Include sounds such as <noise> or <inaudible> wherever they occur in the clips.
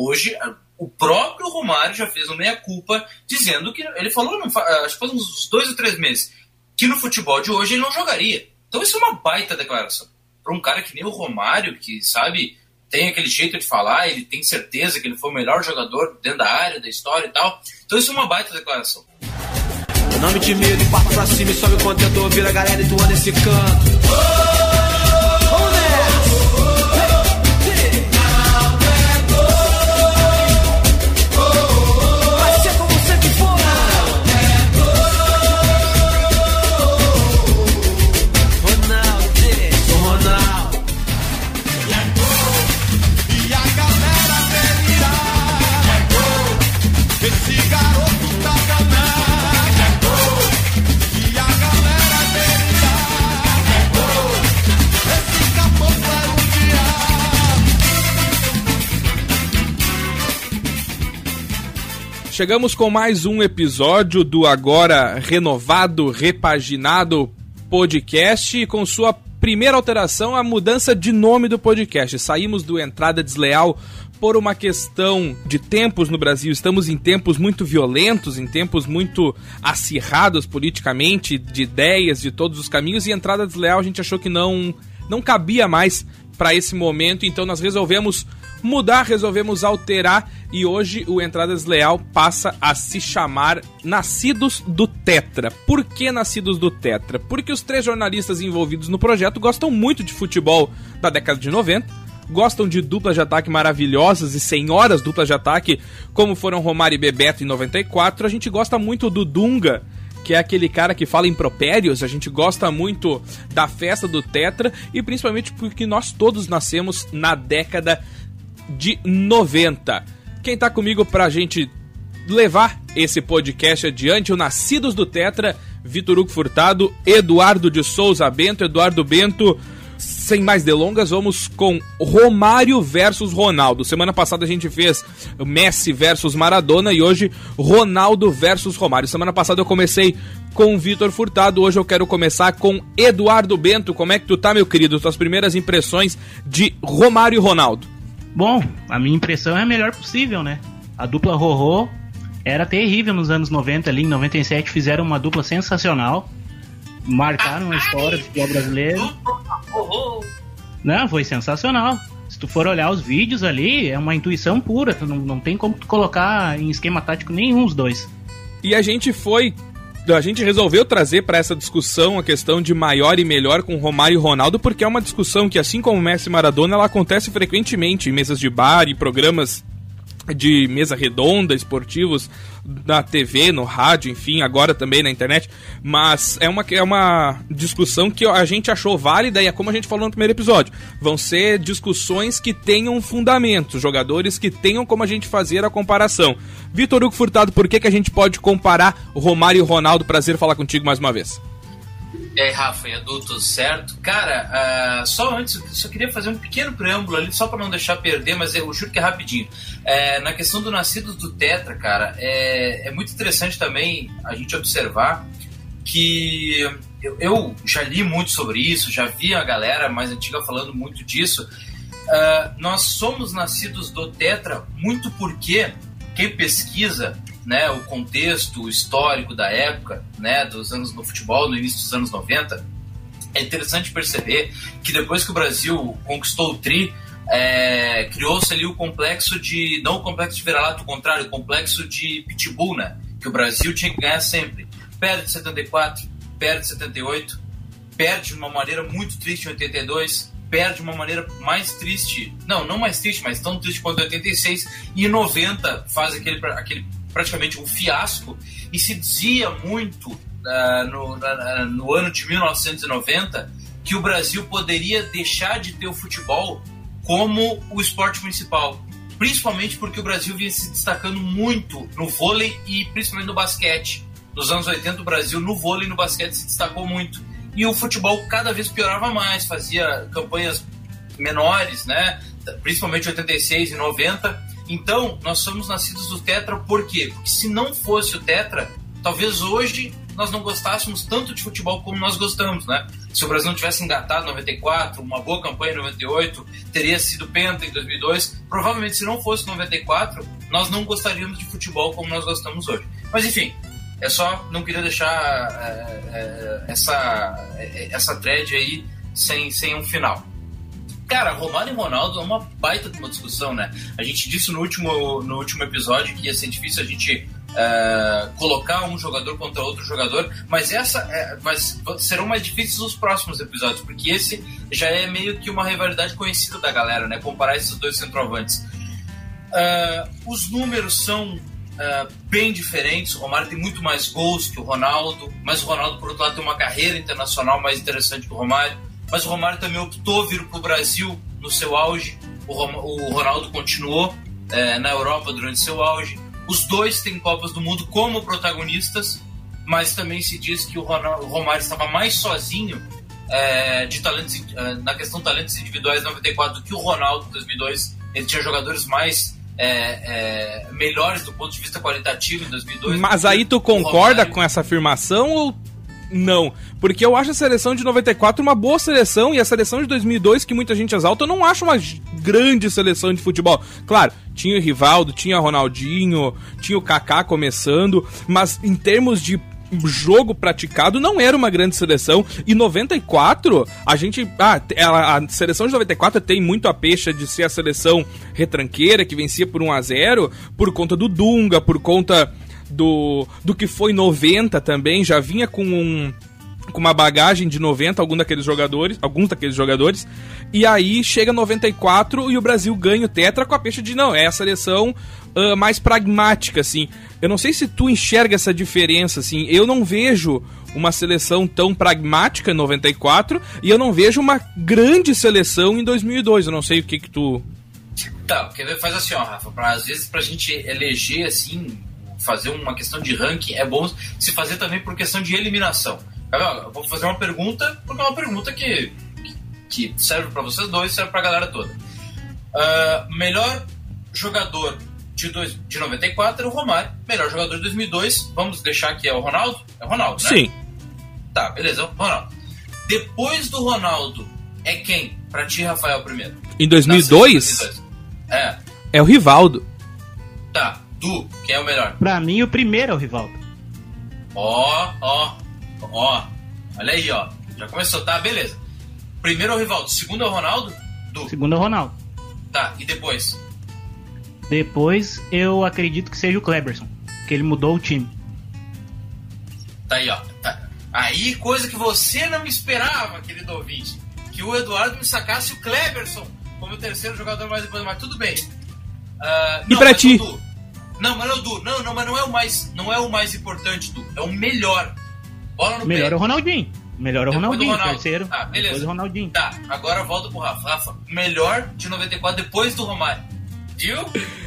Hoje, o próprio Romário já fez uma meia-culpa dizendo que ele falou, acho que faz uns dois ou três meses, que no futebol de hoje ele não jogaria. Então isso é uma baita declaração. Para um cara que nem o Romário, que sabe, tem aquele jeito de falar, ele tem certeza que ele foi o melhor jogador dentro da área, da história e tal. Então isso é uma baita declaração. Não me e parto pra cima e sobe o contentor, vira a galera e tu anda nesse canto. Oh! Chegamos com mais um episódio do agora renovado, repaginado podcast com sua primeira alteração, a mudança de nome do podcast. Saímos do Entrada Desleal por uma questão de tempos no Brasil. Estamos em tempos muito violentos, em tempos muito acirrados politicamente, de ideias, de todos os caminhos, e Entrada Desleal a gente achou que não, não cabia mais para esse momento, então nós resolvemos mudar, resolvemos alterar e hoje o Entradas Leal passa a se chamar Nascidos do Tetra. Por que Nascidos do Tetra? Porque os três jornalistas envolvidos no projeto gostam muito de futebol da década de 90, gostam de duplas de ataque maravilhosas e senhoras duplas de ataque, como foram Romário e Bebeto em 94. A gente gosta muito do Dunga, que é aquele cara que fala impropérios. A gente gosta muito da festa do Tetra e principalmente porque nós todos nascemos na década de 90. Quem tá comigo pra gente levar esse podcast adiante, o Nascidos do Tetra, Vitor Hugo Furtado, Eduardo de Souza Bento, Eduardo Bento. Sem mais delongas, vamos com Romário versus Ronaldo. Semana passada a gente fez Messi versus Maradona e hoje Ronaldo versus Romário. Semana passada eu comecei com Vitor Furtado, hoje eu quero começar com Eduardo Bento. Como é que tu tá, meu querido? Tuas primeiras impressões de Romário e Ronaldo? Bom, a minha impressão é a melhor possível, né? A dupla Rorô era terrível nos anos 90 ali, em 97 fizeram uma dupla sensacional. Marcaram a história do futebol brasileiro. Não, foi sensacional. Se tu for olhar os vídeos ali, é uma intuição pura. Tu não, não tem como tu colocar em esquema tático nenhum os dois. E a gente foi a gente resolveu trazer para essa discussão a questão de maior e melhor com Romário e Ronaldo, porque é uma discussão que, assim como Messi e Maradona, ela acontece frequentemente em mesas de bar e programas de mesa redonda, esportivos, na TV, no rádio, enfim, agora também na internet. Mas é uma, é uma discussão que a gente achou válida e é como a gente falou no primeiro episódio. Vão ser discussões que tenham fundamento, jogadores que tenham como a gente fazer a comparação. Vitor Hugo Furtado, por que, que a gente pode comparar Romário e Ronaldo? Prazer falar contigo mais uma vez. E aí, Rafa e adultos, certo? Cara, uh, só antes, só queria fazer um pequeno preâmbulo ali, só para não deixar perder, mas eu juro que é rapidinho. É, na questão do nascido do Tetra, cara, é, é muito interessante também a gente observar que eu, eu, já li muito sobre isso, já vi a galera mais antiga falando muito disso. Uh, nós somos nascidos do Tetra muito porque quem pesquisa né, o contexto histórico da época, né, dos anos no futebol, no início dos anos 90, é interessante perceber que depois que o Brasil conquistou o tri, é, criou-se ali o complexo de, não o complexo de vira-lata, o contrário, o complexo de pitbull, né, que o Brasil tinha que ganhar sempre. Perde 74, perde 78, perde de uma maneira muito triste em 82, perde de uma maneira mais triste, não, não mais triste, mas tão triste quanto 86, e em 90 faz aquele, aquele praticamente um fiasco e se dizia muito uh, no, uh, no ano de 1990 que o Brasil poderia deixar de ter o futebol como o esporte principal. Principalmente porque o Brasil vinha se destacando muito no vôlei e principalmente no basquete. Nos anos 80, o Brasil no vôlei e no basquete se destacou muito. E o futebol cada vez piorava mais, fazia campanhas menores, né? principalmente 86 e 90, então, nós somos nascidos do Tetra por quê? Porque se não fosse o Tetra, talvez hoje nós não gostássemos tanto de futebol como nós gostamos, né? se o Brasil não tivesse engatado em 94, uma boa campanha em 98, teria sido penta em 2002. Provavelmente, se não fosse 94, nós não gostaríamos de futebol como nós gostamos hoje. Mas enfim, é só não queria deixar é, é, essa é, essa thread aí sem, sem um final. Cara, Romário e Ronaldo é uma baita de uma discussão, né? A gente disse no último, no último episódio que ia ser difícil a gente uh, colocar um jogador contra outro jogador, mas essa é, mas serão mais difíceis os próximos episódios, porque esse já é meio que uma rivalidade conhecida da galera, né? Comparar esses dois centroavantes. Uh, os números são uh, bem diferentes. O Romário tem muito mais gols que o Ronaldo, mas o Ronaldo, por outro lado, tem uma carreira internacional mais interessante que o Romário. Mas o Romário também optou vir para o Brasil no seu auge. O, o Ronaldo continuou uh, na Europa durante seu auge. Os dois têm Copas do Mundo como protagonistas, mas também se diz que o, Ronaldo, o Romário estava mais sozinho é, de talentos, é, na questão de talentos individuais 94 do que o Ronaldo em 2002. Ele tinha jogadores mais é, é, melhores do ponto de vista qualitativo em 2002. Mas aí tu concorda com essa afirmação ou não? Porque eu acho a seleção de 94 uma boa seleção e a seleção de 2002, que muita gente exalta, eu não acho uma grande seleção de futebol. Claro, tinha o Rivaldo, tinha Ronaldinho, tinha o Kaká começando, mas em termos de jogo praticado não era uma grande seleção. E 94, a gente. Ah, a, seleção de 94 tem muito a peixe de ser a seleção retranqueira que vencia por 1 a 0 por conta do Dunga, por conta do, do que foi 90 também. Já vinha com um com uma bagagem de 90 algum daqueles jogadores, alguns daqueles jogadores. E aí chega 94 e o Brasil ganha o tetra com a peixe de não, é a seleção uh, mais pragmática assim. Eu não sei se tu enxerga essa diferença assim. Eu não vejo uma seleção tão pragmática em 94 e eu não vejo uma grande seleção em 2002. Eu não sei o que que tu Tá, ver? Faz assim, ó, Rafa, pra, às vezes pra gente eleger assim, fazer uma questão de ranking, é bom se fazer também por questão de eliminação. Eu vou fazer uma pergunta, porque é uma pergunta que, que serve para vocês dois, serve para a galera toda. Uh, melhor jogador de, dois, de 94 é o Romário. Melhor jogador de 2002, vamos deixar que é o Ronaldo? É o Ronaldo, né? Sim. Tá, beleza, Ronaldo. Depois do Ronaldo, é quem para ti, Rafael, primeiro? Em 2002? 2002? É. É o Rivaldo. Du, quem é o melhor? Pra mim, o primeiro é o Rivaldo. Ó, ó, Ó, olha aí, ó. Já começou, tá? Beleza. Primeiro é o Rivaldo, segundo é o Ronaldo? Do. Segundo é o Ronaldo. Tá, e depois? Depois eu acredito que seja o Kleberson, que ele mudou o time. Tá aí, ó. Tá. Aí, coisa que você não esperava, querido ouvinte. Que o Eduardo me sacasse o Kleberson como o terceiro jogador mais importante, mas tudo bem. Uh, e não, pra ti? Não, mas não, Du, não, não, mas não é o mais, não é o mais importante, Du. É o melhor. Bola no Melhor pé. é o Ronaldinho. Melhor é o Ronaldinho, Ronaldo. terceiro. Ah, beleza. Depois o Ronaldinho. Tá, agora volta pro Rafa. Rafa, melhor de 94 depois do Romário. Viu?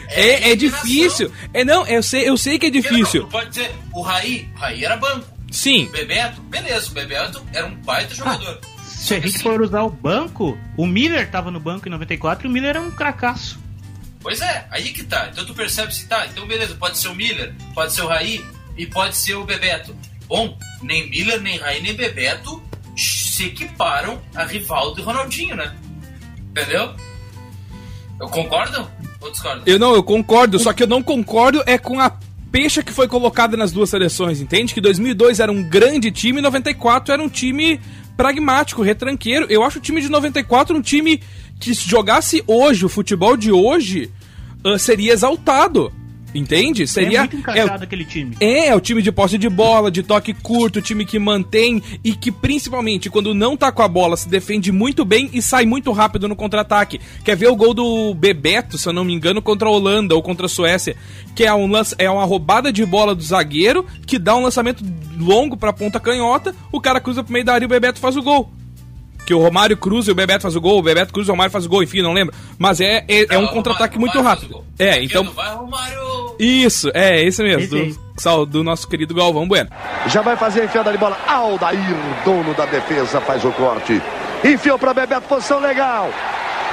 É, é, é difícil. É, não, eu sei, eu sei que é difícil. Não, pode dizer, o Raí, o Raí era banco. Sim. O Bebeto, beleza, o Bebeto era um baita jogador. Ah, se a gente assim, for usar o banco, o Miller tava no banco em 94 e o Miller era um cracaço. Pois é, aí que tá. Então tu percebe se tá. Então beleza, pode ser o Miller, pode ser o Raí e pode ser o Bebeto. Bom, nem Miller, nem Raí, nem Bebeto se equiparam a Rivaldo e Ronaldinho, né? Entendeu? Eu concordo ou discordo? Eu não, eu concordo, só que eu não concordo é com a pecha que foi colocada nas duas seleções, entende? Que 2002 era um grande time e 94 era um time pragmático, retranqueiro. Eu acho o time de 94 um time que se jogasse hoje, o futebol de hoje, uh, seria exaltado. Entende? Seria. É muito encaixado é, aquele time. É, é o time de posse de bola, de toque curto, time que mantém e que, principalmente, quando não tá com a bola, se defende muito bem e sai muito rápido no contra-ataque. Quer ver o gol do Bebeto, se eu não me engano, contra a Holanda ou contra a Suécia? Que é, um lance, é uma roubada de bola do zagueiro que dá um lançamento longo pra ponta canhota, o cara cruza pro meio da área e o Bebeto faz o gol que o Romário cruza e o Bebeto faz o gol, o Bebeto cruza e o Romário faz o gol, enfim, não lembro. Mas é, é, é um contra-ataque muito rápido. É, então. Vai, Romário! Isso, é, esse mesmo, do, do, nosso querido Galvão Bueno. Já vai fazer a enfiada de bola. Aldair, dono da defesa, faz o corte. Enfiou para Bebeto, posição legal.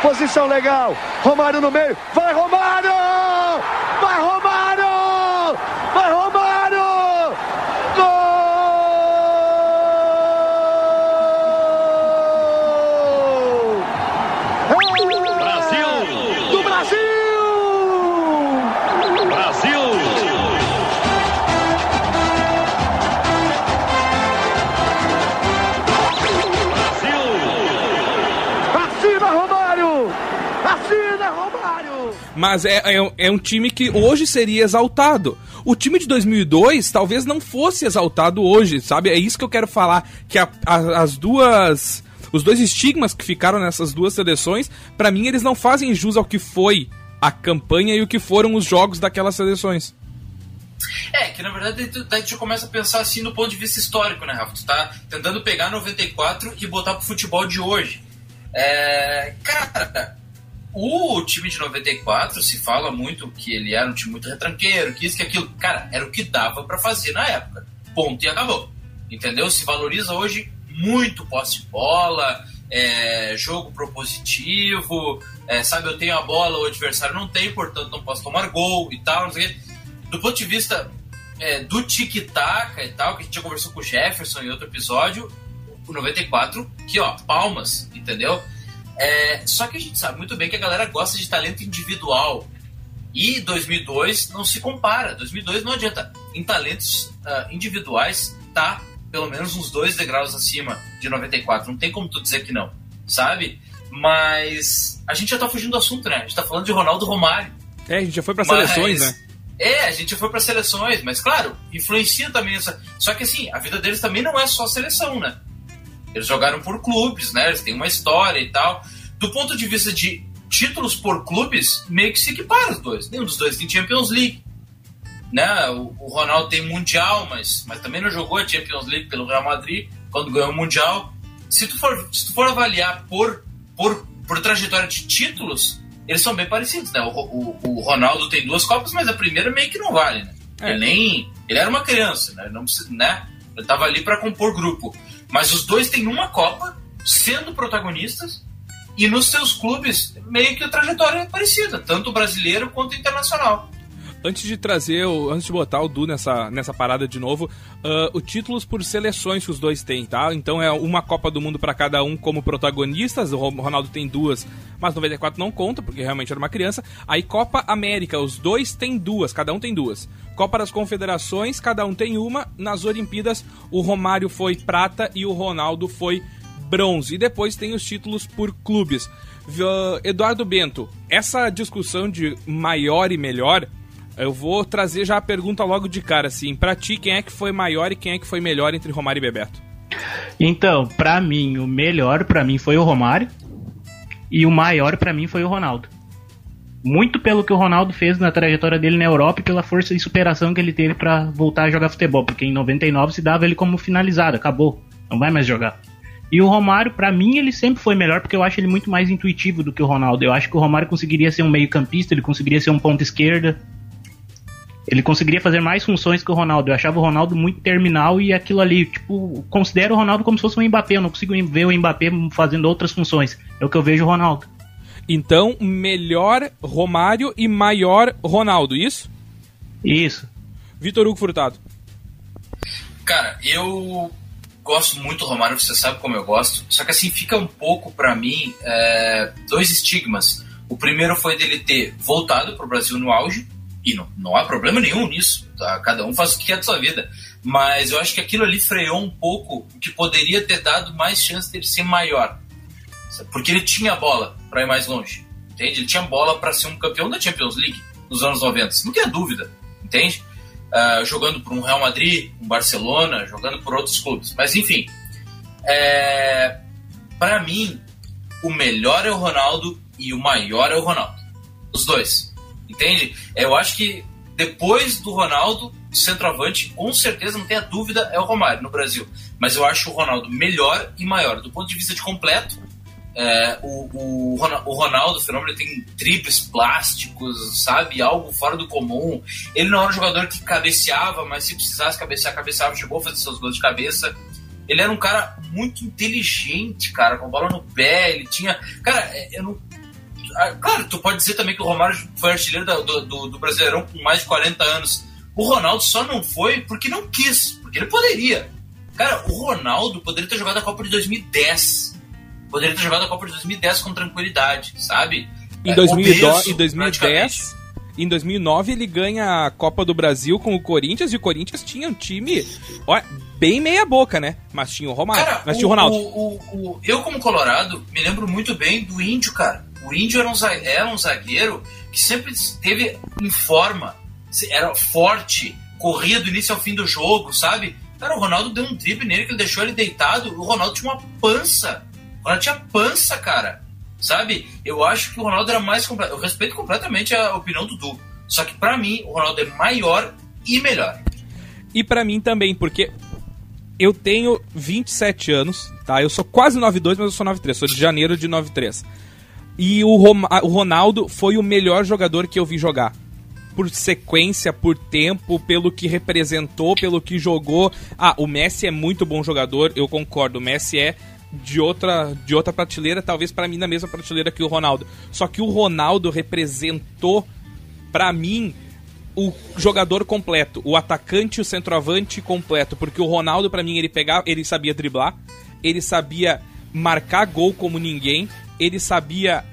Posição legal. Romário no meio. Vai, Romário! Mas é, é, é, um time que hoje seria exaltado. O time de 2002 talvez não fosse exaltado hoje, sabe? É isso que eu quero falar, que a, a, as duas... Os dois estigmas que ficaram nessas duas seleções, para mim eles não fazem jus ao que foi a campanha e o que foram os jogos daquelas seleções. É, que na verdade daí tu começa a pensar assim no ponto de vista histórico, né, Rafa? Tu tá tentando pegar 94 e botar pro futebol de hoje. É, cara, o time de 94 se fala muito que ele era um time muito retranqueiro, que isso, que aquilo. Cara, era o que dava para fazer na época. Ponto e acabou. Entendeu? Se valoriza hoje muito posse de bola, é, jogo propositivo, é, sabe, eu tenho a bola, o adversário não tem, portanto não posso tomar gol e tal, do ponto de vista é, do tic-tac e tal, que a gente já conversou com o Jefferson em outro episódio, o 94, que ó, palmas, entendeu? É, só que a gente sabe muito bem que a galera gosta de talento individual. E 2002 não se compara. 2002 não adianta. Em talentos uh, individuais, tá pelo menos uns dois degraus acima de 94. Não tem como tu dizer que não, sabe? Mas a gente já tá fugindo do assunto, né? A gente tá falando de Ronaldo Romário. É, a gente já foi para seleções, né? É, a gente foi para seleções, mas claro, influencia também essa. Só que assim, a vida deles também não é só seleção, né? Eles jogaram por clubes, né? Eles têm uma história e tal. Do ponto de vista de títulos por clubes, meio que se equipara os dois. Nenhum dos dois tem Champions League. Né? O, o Ronaldo tem Mundial, mas, mas também não jogou a Champions League pelo Real Madrid quando ganhou o Mundial. Se tu for, se tu for avaliar por, por, por trajetória de títulos, eles são bem parecidos, né? O, o, o, Ronaldo tem duas Copas, mas a primeira meio que não vale, né? É. Ele nem. Ele era uma criança, né? Não né? Ele tava ali para compor grupo. Mas os dois têm uma Copa, sendo protagonistas, e nos seus clubes, meio que a trajetória é parecida, tanto brasileiro quanto internacional antes de trazer, antes de botar o Du nessa, nessa parada de novo, uh, o títulos por seleções que os dois têm, tá? Então é uma Copa do Mundo para cada um como protagonistas. O Ronaldo tem duas, mas 94 não conta, porque realmente era uma criança. Aí Copa América, os dois têm duas, cada um tem duas. Copa das Confederações, cada um tem uma. Nas Olimpíadas, o Romário foi prata e o Ronaldo foi bronze. E depois tem os títulos por clubes. Eduardo Bento, essa discussão de maior e melhor eu vou trazer já a pergunta logo de cara, assim. Pra ti, quem é que foi maior e quem é que foi melhor entre Romário e Bebeto? Então, pra mim, o melhor pra mim foi o Romário. E o maior pra mim foi o Ronaldo. Muito pelo que o Ronaldo fez na trajetória dele na Europa e pela força e superação que ele teve para voltar a jogar futebol. Porque em 99 se dava ele como finalizado, acabou. Não vai mais jogar. E o Romário, para mim, ele sempre foi melhor porque eu acho ele muito mais intuitivo do que o Ronaldo. Eu acho que o Romário conseguiria ser um meio-campista, ele conseguiria ser um ponto esquerda, ele conseguiria fazer mais funções que o Ronaldo. Eu achava o Ronaldo muito terminal e aquilo ali, tipo, considero o Ronaldo como se fosse um Mbappé. Eu não consigo ver o Mbappé fazendo outras funções. É o que eu vejo o Ronaldo. Então, melhor Romário e maior Ronaldo, isso? Isso. Vitor Hugo Furtado. Cara, eu gosto muito do Romário, você sabe como eu gosto. Só que assim, fica um pouco para mim é, dois estigmas. O primeiro foi dele ter voltado pro Brasil no auge, e não, não há problema nenhum nisso, tá? cada um faz o que quer da sua vida. Mas eu acho que aquilo ali freou um pouco o que poderia ter dado mais chance de ele ser maior. Porque ele tinha bola para ir mais longe, entende? Ele tinha bola para ser um campeão da Champions League nos anos 90, não tem dúvida, entende? Uh, jogando por um Real Madrid, um Barcelona, jogando por outros clubes. Mas enfim, é... para mim, o melhor é o Ronaldo e o maior é o Ronaldo. Os dois. Entende? Eu acho que depois do Ronaldo, centroavante, com certeza, não tenha dúvida, é o Romário no Brasil. Mas eu acho o Ronaldo melhor e maior. Do ponto de vista de completo, é, o, o, Ronaldo, o fenômeno, tem triples plásticos, sabe? Algo fora do comum. Ele não era um jogador que cabeceava, mas se precisasse cabecear, cabeceava, chegou a fazer seus gols de cabeça. Ele era um cara muito inteligente, cara, com bola no pé. Ele tinha. Cara, é, eu não claro, tu pode dizer também que o Romário foi artilheiro do, do, do Brasileirão com mais de 40 anos. O Ronaldo só não foi porque não quis, porque ele poderia. Cara, o Ronaldo poderia ter jogado a Copa de 2010. Poderia ter jogado a Copa de 2010 com tranquilidade, sabe? Em, é, 2010, em 2010, em 2009 ele ganha a Copa do Brasil com o Corinthians e o Corinthians tinha um time ó, bem meia boca, né? Mas tinha o Romário, cara, mas tinha o Ronaldo. O, o, eu como colorado me lembro muito bem do Índio, cara. O Índio era um, era um zagueiro que sempre esteve em forma, era forte, corria do início ao fim do jogo, sabe? Cara, o Ronaldo deu um drible nele que ele deixou ele deitado. O Ronaldo tinha uma pança. O Ronaldo tinha pança, cara. Sabe? Eu acho que o Ronaldo era mais completo. Eu respeito completamente a opinião do Du. Só que para mim, o Ronaldo é maior e melhor. E para mim também, porque eu tenho 27 anos, tá? Eu sou quase 92, mas eu sou 93. Sou de janeiro de 93. E o, Rom o Ronaldo foi o melhor jogador que eu vi jogar por sequência, por tempo, pelo que representou, pelo que jogou. Ah, o Messi é muito bom jogador, eu concordo. O Messi é de outra, de outra prateleira, talvez para mim na mesma prateleira que o Ronaldo. Só que o Ronaldo representou para mim o jogador completo, o atacante o centroavante completo, porque o Ronaldo para mim ele pegava, ele sabia driblar, ele sabia marcar gol como ninguém, ele sabia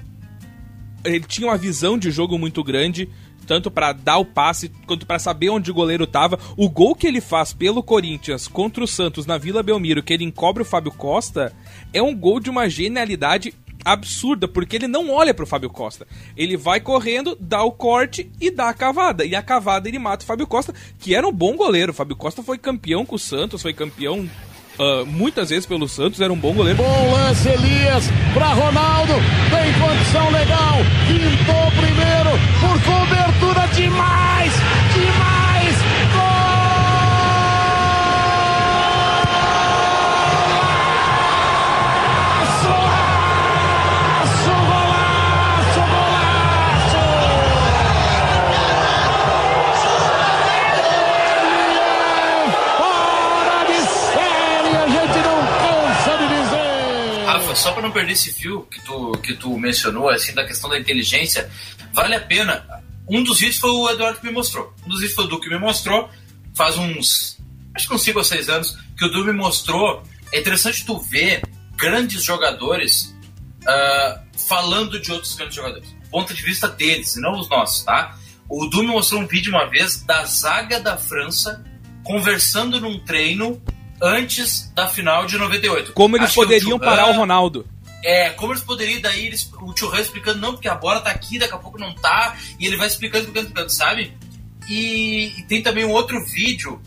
ele tinha uma visão de jogo muito grande, tanto para dar o passe quanto para saber onde o goleiro tava. O gol que ele faz pelo Corinthians contra o Santos na Vila Belmiro, que ele encobre o Fábio Costa, é um gol de uma genialidade absurda, porque ele não olha pro Fábio Costa. Ele vai correndo, dá o corte e dá a cavada. E a cavada ele mata o Fábio Costa, que era um bom goleiro. O Fábio Costa foi campeão com o Santos, foi campeão Uh, muitas vezes pelo Santos, era um bom goleiro. Bom lance, Elias, para Ronaldo, tem condição legal, pintou primeiro, por cobertura demais, só para não perder esse fio que tu, que tu mencionou, assim, da questão da inteligência, vale a pena. Um dos vídeos foi o Eduardo que me mostrou. Um dos vídeos foi o Du que me mostrou, faz uns, acho que uns 5 ou 6 anos, que o Du me mostrou. É interessante tu ver grandes jogadores uh, falando de outros grandes jogadores. Ponto de vista deles, não os nossos, tá? O Du me mostrou um vídeo uma vez da zaga da França conversando num treino antes da final de 98. Como eles Acho poderiam o parar o Ronaldo. É, como eles poderiam, daí eles, o Churran explicando, não, porque a bola tá aqui, daqui a pouco não tá, e ele vai explicando, explicando, explicando, sabe? E, e tem também um outro vídeo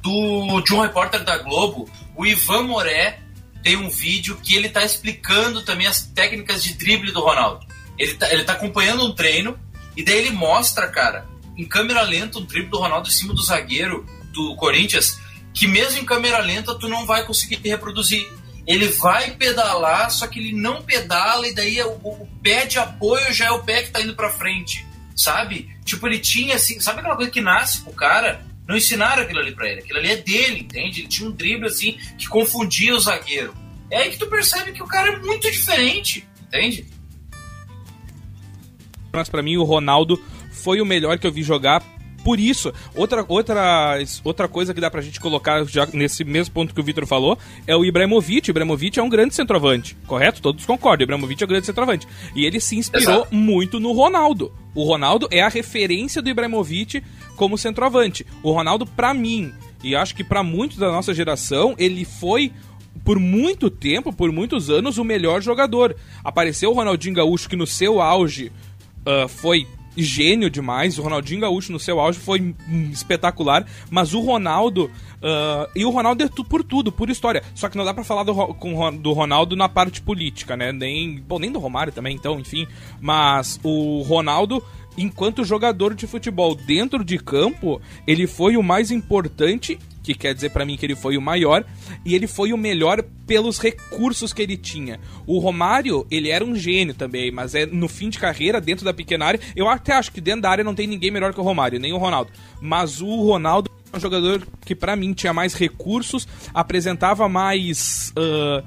do, de um repórter da Globo, o Ivan Moré, tem um vídeo que ele tá explicando também as técnicas de drible do Ronaldo. Ele tá, ele tá acompanhando um treino, e daí ele mostra, cara, em câmera lenta, um drible do Ronaldo em cima do zagueiro do Corinthians, que mesmo em câmera lenta tu não vai conseguir reproduzir. Ele vai pedalar, só que ele não pedala e daí o, o pé de apoio já é o pé que tá indo para frente, sabe? Tipo, ele tinha assim, sabe aquela coisa que nasce pro cara? Não ensinaram aquilo ali pra ele, aquilo ali é dele, entende? Ele tinha um drible assim que confundia o zagueiro. É aí que tu percebe que o cara é muito diferente, entende? Mas para mim o Ronaldo foi o melhor que eu vi jogar por isso, outra, outra, outra coisa que dá pra gente colocar já nesse mesmo ponto que o Vitor falou é o Ibrahimovic. O Ibrahimovic é um grande centroavante, correto? Todos concordam. O Ibrahimovic é um grande centroavante. E ele se inspirou Exato. muito no Ronaldo. O Ronaldo é a referência do Ibrahimovic como centroavante. O Ronaldo, pra mim, e acho que para muitos da nossa geração, ele foi por muito tempo, por muitos anos, o melhor jogador. Apareceu o Ronaldinho Gaúcho, que no seu auge uh, foi gênio demais. O Ronaldinho Gaúcho no seu auge foi espetacular, mas o Ronaldo. Uh, e o Ronaldo é tu, por tudo, por história. Só que não dá para falar do, com, do Ronaldo na parte política, né? Nem, bom, nem do Romário também, então, enfim. Mas o Ronaldo enquanto jogador de futebol dentro de campo, ele foi o mais importante que quer dizer para mim que ele foi o maior e ele foi o melhor pelos recursos que ele tinha. O Romário, ele era um gênio também, mas é no fim de carreira, dentro da pequena área, eu até acho que dentro da área não tem ninguém melhor que o Romário, nem o Ronaldo. Mas o Ronaldo é um jogador que para mim tinha mais recursos, apresentava mais uh,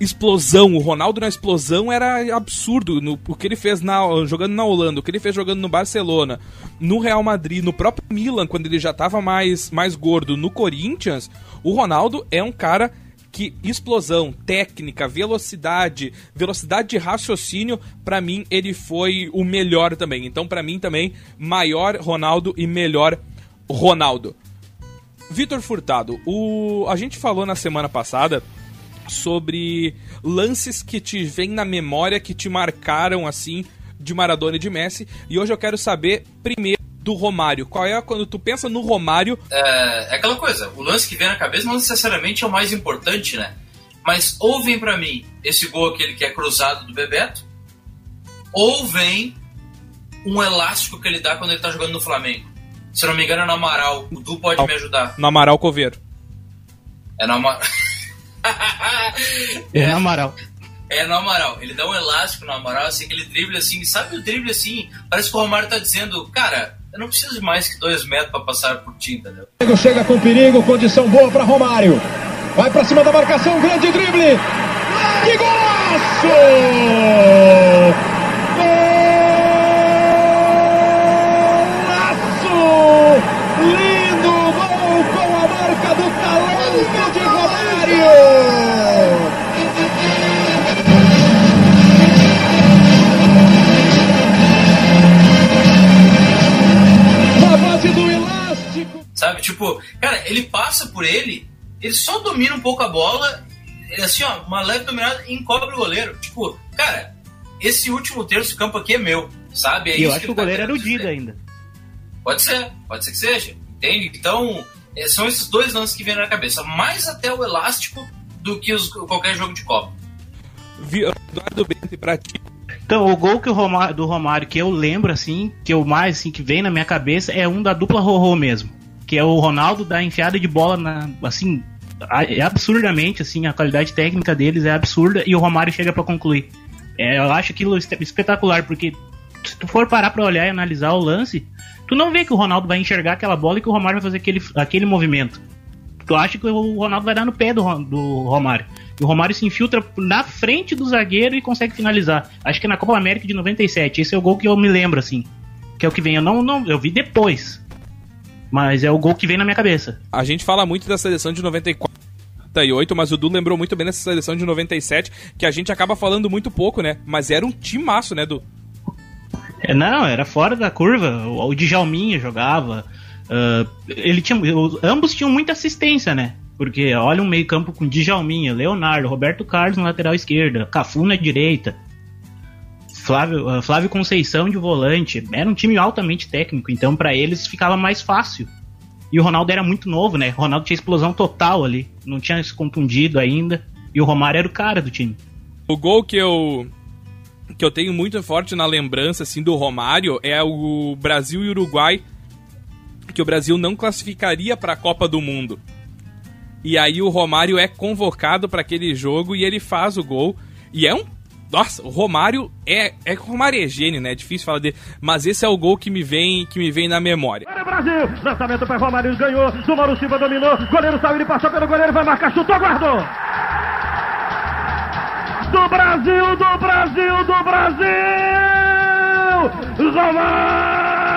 explosão. O Ronaldo na explosão era absurdo. No, o que ele fez na, jogando na Holanda, o que ele fez jogando no Barcelona, no Real Madrid, no próprio Milan, quando ele já estava mais, mais gordo, no Corinthians, o Ronaldo é um cara que explosão, técnica, velocidade, velocidade de raciocínio, para mim ele foi o melhor também. Então para mim também maior Ronaldo e melhor Ronaldo. Vitor Furtado, o a gente falou na semana passada sobre lances que te vêm na memória, que te marcaram assim de Maradona e de Messi. E hoje eu quero saber primeiro do Romário. Qual é quando tu pensa no Romário? É, é aquela coisa, o lance que vem na cabeça não necessariamente é o mais importante, né? Mas ou vem pra mim esse gol aquele que é cruzado do Bebeto, ou vem um elástico que ele dá quando ele tá jogando no Flamengo. Se eu não me engano é no Amaral. O Du pode me ajudar. No Amaral Coveiro. É no Amaral. <laughs> <laughs> É no Amaral. É no Amaral. Ele dá um elástico no Amaral, assim, aquele drible assim. Sabe o drible assim? Parece que o Romário tá dizendo, cara, eu não preciso de mais que dois metros pra passar por ti, entendeu? Chega com perigo, condição boa para Romário. Vai para cima da marcação, grande drible. Que golaço! Golaço! Sabe? Tipo, cara, ele passa por ele, ele só domina um pouco a bola, ele, assim, ó, uma leve dominada e encobre o goleiro. Tipo, cara, esse último terço do campo aqui é meu, sabe? É E eu isso acho que o tá goleiro era o Dida dizer. ainda. Pode ser, pode ser que seja, entende? Então, é, são esses dois lances que vêm na cabeça. Mais até o elástico do que os- qualquer jogo de Copa. Eduardo Bento, pra ti. Então, o gol que o Romário, do Romário que eu lembro, assim, que eu mais, assim, que vem na minha cabeça é um da dupla Rorô mesmo. Que é o Ronaldo da enfiada de bola na, assim, é absurdamente, assim, a qualidade técnica deles é absurda e o Romário chega pra concluir. É, eu acho aquilo espe- espetacular, porque se tu for parar pra olhar e analisar o lance, tu não vê que o Ronaldo vai enxergar aquela bola e que o Romário vai fazer aquele, aquele movimento. Tu acha que o Ronaldo vai dar no pé do, do Romário. E o Romário se infiltra na frente do zagueiro e consegue finalizar. Acho que é na Copa América de 97. Esse é o gol que eu me lembro, assim. Que é o que vem. Eu não, não eu vi depois. Mas é o gol que vem na minha cabeça. A gente fala muito da seleção de 94. mas o Du lembrou muito bem dessa seleção de 97, que a gente acaba falando muito pouco, né? Mas era um timaço, né, Du? É, não, era fora da curva. O, o Djalminha jogava. ah, ele tinha, os- ambos tinham muita assistência, né? Porque olha um meio-campo com Djalminha, Leonardo, Roberto Carlos na lateral esquerda, Cafu na direita, Flávio, ah, Flávio Conceição de volante. Era um time altamente técnico, então pra eles ficava mais fácil. E o Ronaldo era muito novo, né? O Ronaldo tinha explosão total ali, não tinha se contundido ainda. E o Romário era o cara do time. O gol que eu que eu tenho muito forte na lembrança assim do Romário é o Brasil e Uruguai que o Brasil não classificaria para a Copa do Mundo. E aí o Romário é convocado para aquele jogo e ele faz o gol e é um nossa, o Romário é é que o Romário é gênio, né? É difícil falar dele, mas esse é o gol que me vem que me vem na memória. Para o Brasil, lançamento para Romário, ganhou, do Mauro Silva dominou, goleiro saiu, ele passou pelo goleiro, vai marcar, chutou, guardou! Do Brasil, do Brasil, do Brasil! Romário!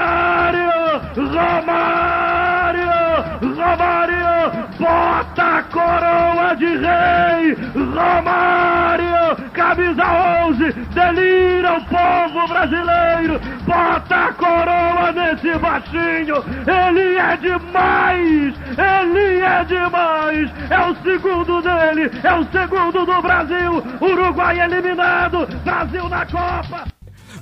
Romário! Romário! Bota a coroa de rei! Romário! Camisa 11! Delira o povo brasileiro! Bota a coroa nesse baixinho! Ele é demais! Ele é demais! É o segundo dele! É o segundo do Brasil! Uruguai eliminado! Brasil na Copa!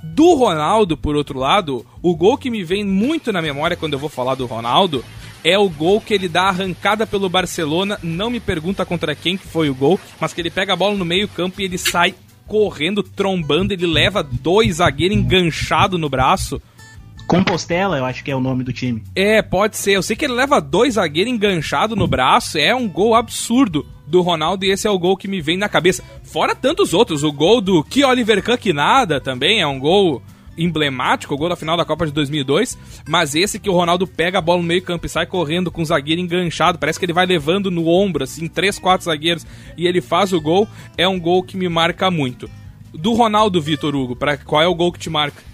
Do Ronaldo, por outro lado, o gol que me vem muito na memória quando eu vou falar do Ronaldo é o gol que ele dá arrancada pelo Barcelona. Não me pergunta contra quem que foi o gol, mas que ele pega a bola no meio-campo e ele sai correndo, trombando, ele leva dois zagueiros enganchado no braço. Compostela, eu acho que é o nome do time. É, pode ser. Eu sei que ele leva dois zagueiros enganchado no braço. É um gol absurdo do Ronaldo e esse é o gol que me vem na cabeça. Fora tantos outros. O gol do que Oliver Kahn que nada também é um gol emblemático, o gol da final da Copa de 2002. Mas esse que o Ronaldo pega a bola no meio campo e sai correndo com o zagueiro enganchado. Parece que ele vai levando no ombro, assim, três, quatro zagueiros e ele faz o gol. É um gol que me marca muito. Do Ronaldo, Vitor Hugo, pra, qual é o gol que te marca?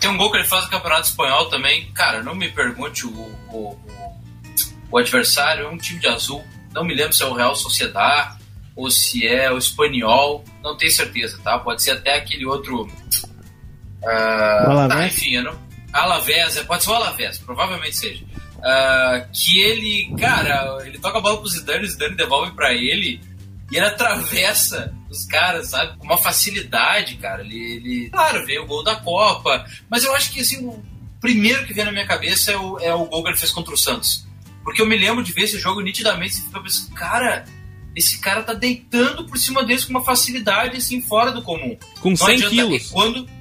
Tem um gol que ele faz no Campeonato Espanhol também. Cara, não me pergunte o, o, o, adversário, é um time de azul. Não me lembro se é o Real Sociedad ou se é o Espanhol. Não tenho certeza, tá? Pode ser até aquele outro. Ah, tá, enfim, não... Alavés, é, pode ser o Alavés, provavelmente seja. Ah, que ele, cara, ele toca a bola pro Zidane, o Zidane devolve pra ele e ele atravessa os caras, sabe? Com uma facilidade, cara. Ele, ele, claro, veio o gol da Copa, mas eu acho que assim, o primeiro que vem na minha cabeça é o, é o gol que ele fez contra o Santos. Porque eu me lembro de ver esse jogo nitidamente e fica pensando, cara, esse cara tá deitando por cima deles com uma facilidade assim fora do comum. Com Não 100 adianta- quilos. Quando...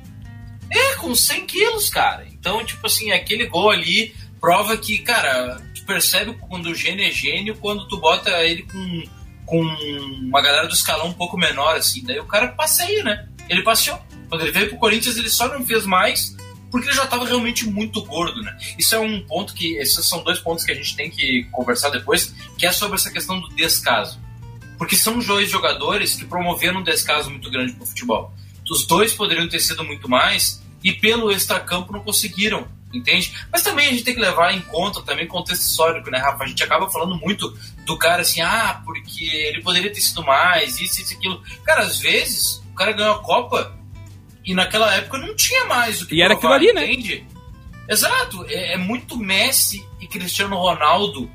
É, com 100 quilos, cara. Então, tipo assim, aquele gol ali prova que, cara, tu percebe quando o gênio é gênio quando tu bota ele com, com uma galera do escalão um pouco menor, assim. Daí o cara passeia, né? Ele passeou. Quando ele veio pro Corinthians, ele só não fez mais porque ele já estava realmente muito gordo, né? Isso é um ponto que. Esses são dois pontos que a gente tem que conversar depois, que é sobre essa questão do descaso. Porque são dois jogadores que promoveram um descaso muito grande pro futebol. Os dois poderiam ter sido muito mais e pelo extracampo não conseguiram, entende? Mas também a gente tem que levar em conta também contexto histórico, né, Rafa? A gente acaba falando muito do cara assim, ah, porque ele poderia ter sido mais, isso, isso, aquilo. Cara, às vezes o cara ganhou a Copa e naquela época não tinha mais o que E era provar, aquilo ali, né? Entende? Exato, é, é muito Messi e Cristiano Ronaldo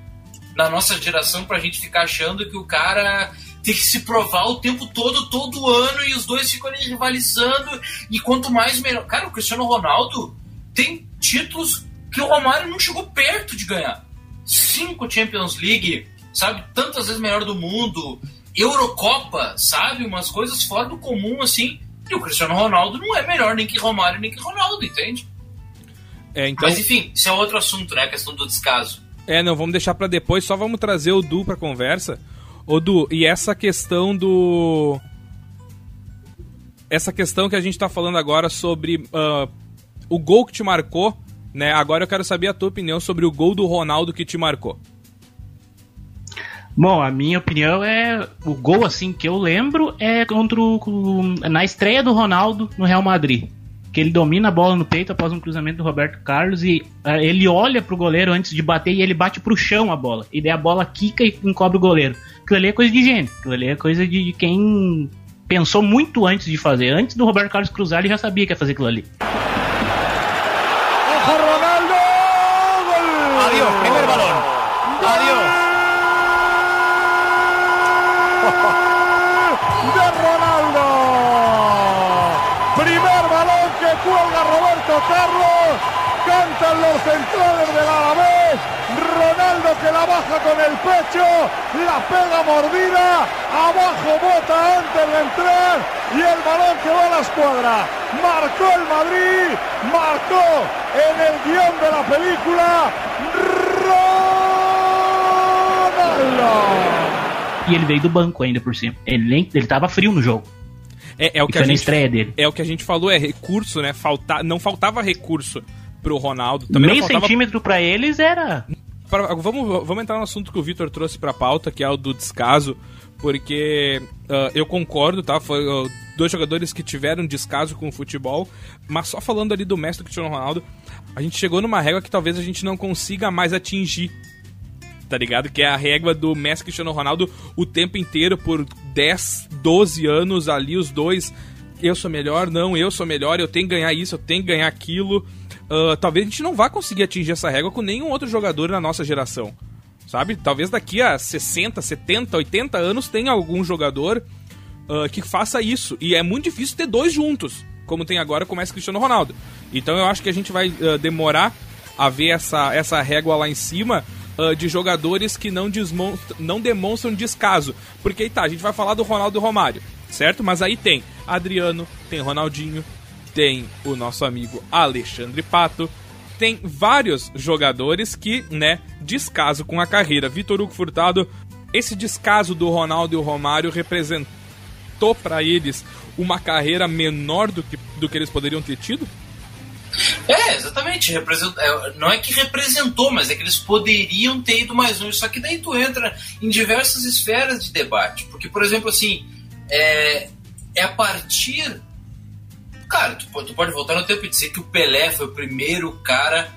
na nossa geração pra gente ficar achando que o cara tem que se provar o tempo todo, todo ano, e os dois ficam ali rivalizando, e quanto mais melhor. Cara, o Cristiano Ronaldo tem títulos que o Romário não chegou perto de ganhar. Cinco Champions League, sabe? Tantas vezes melhor do mundo, Eurocopa, sabe? Umas coisas fora do comum, assim. E o Cristiano Ronaldo não é melhor nem que Romário, nem que Ronaldo, entende? É, então, Mas enfim, isso é outro assunto, né? A questão do descaso. é, não, vamos deixar pra depois, só vamos trazer o Du pra conversa. Ô Du, e essa questão do. Essa questão que a gente tá falando agora sobre ah, o gol que te marcou, né? Agora eu quero saber a tua opinião sobre o gol do Ronaldo que te marcou. Bom, a minha opinião é. O gol, assim, que eu lembro é contra o, na estreia do Ronaldo no Real Madrid. Que ele domina a bola no peito após um cruzamento do Roberto Carlos e ah, ele olha pro goleiro antes de bater e ele bate pro chão a bola. E daí a bola quica e encobre o goleiro. Aquilo ali é coisa de gênio. Aquilo ali é coisa de, de quem pensou muito antes de fazer. Antes do Roberto Carlos cruzar, ele já sabia que ia fazer aquilo ali. Adiós, primer balón. Adiós. de Ronaldo. Primer balón que cuelga Roberto Carlos. Cantan los centrales del Alavés. Que la baja con el pecho. La pega mordida. Abajo bota antes de entrar. Y el balón que va a la escuadra. Marcó el Madrid. Marcó en el guión de la película. Ronaldo. E ele veio do banco ainda por cima. Ele, nem, ele tava frio no jogo. É, é o E que foi a na gente, estreia dele. é o que a gente falou, é recurso, né? Falta, não faltava recurso pro Ronaldo. Também Meio faltava centímetro pra eles era. Pra- vamos, vamos entrar no assunto que o Vitor trouxe pra pauta, que é o do descaso, porque ah, eu concordo, tá? Foi ah, dois jogadores que tiveram descaso com o futebol, mas só falando ali do mestre Cristiano Ronaldo, a gente chegou numa régua que talvez a gente não consiga mais atingir. Tá ligado? Que é a régua do Messi Cristiano Ronaldo o tempo inteiro, por 10, 12 anos ali, os dois. Eu sou melhor, não, eu sou melhor, eu tenho que ganhar isso, eu tenho que ganhar aquilo. Ah, talvez a gente não vá conseguir atingir essa régua com nenhum outro jogador na nossa geração. Sabe? Talvez daqui a 60, 70, 80 anos tenha algum jogador ah, que faça isso. E é muito difícil ter dois juntos, como tem agora com o Messi Cristiano Ronaldo. Então eu acho que a gente vai ah, demorar a ver essa, essa régua lá em cima ah, de jogadores que não, não demonstram descaso. Porque aí tá, a gente vai falar do Ronaldo e Romário, certo? Mas aí tem Adriano, tem Ronaldinho, tem o nosso amigo Alexandre Pato, tem vários jogadores que, né, descaso com a carreira. Vitor Hugo Furtado, esse descaso do Ronaldo e o Romário representou pra eles uma carreira menor do que, do que eles poderiam ter tido? É, exatamente. É, não é que representou, mas é que eles poderiam ter ido mais longe. Só que daí tu entra em diversas esferas de debate. Porque, por exemplo, assim, é, é a partir. Cara, tu, pode- tu pode voltar no tempo e dizer que o Pelé foi o primeiro cara,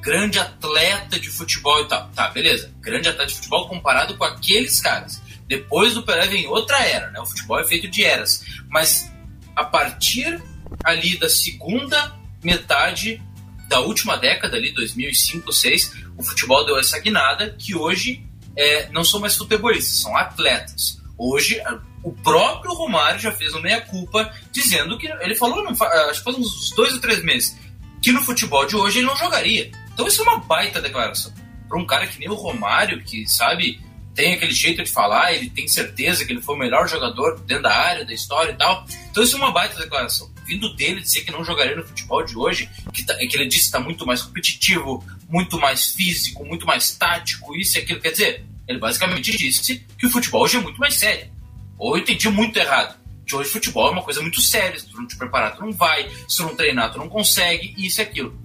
grande atleta de futebol e tal. Tá, beleza. Grande atleta de futebol comparado com aqueles caras. Depois do Pelé vem outra era, né? O futebol é feito de eras. Mas a partir ali da segunda metade da última década, ali 2005, 2006, o futebol deu essa guinada que hoje é, não são mais futebolistas, são atletas. Hoje, O próprio Romário já fez uma meia-culpa dizendo que. Ele falou, não, acho que faz uns dois ou três meses, que no futebol de hoje ele não jogaria. Então isso é uma baita declaração. Para um cara que nem o Romário, que sabe, tem aquele jeito de falar, ele tem certeza que ele foi o melhor jogador dentro da área, da história e tal. Então isso é uma baita declaração. Vindo dele dizer que não jogaria no futebol de hoje, que, tá, que ele disse que está muito mais competitivo, muito mais físico, muito mais tático, isso e aquilo. Quer dizer, ele basicamente disse que o futebol hoje é muito mais sério. Ou eu entendi muito errado. De hoje futebol é uma coisa muito séria. Se tu não te preparar, tu não vai. Se tu não treinar, tu não consegue. Isso e aquilo.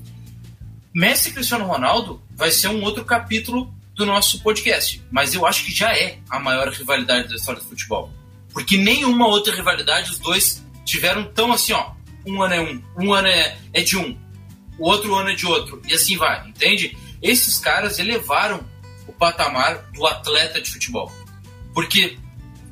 Messi e Cristiano Ronaldo vai ser um outro capítulo do nosso podcast. Mas eu acho que já é a maior rivalidade da história do futebol. Porque nenhuma outra rivalidade os dois tiveram tão assim, ó. Um ano é um, um ano é, é de um, o outro ano é de outro. E assim vai, entende? Esses caras elevaram o patamar do atleta de futebol. Porque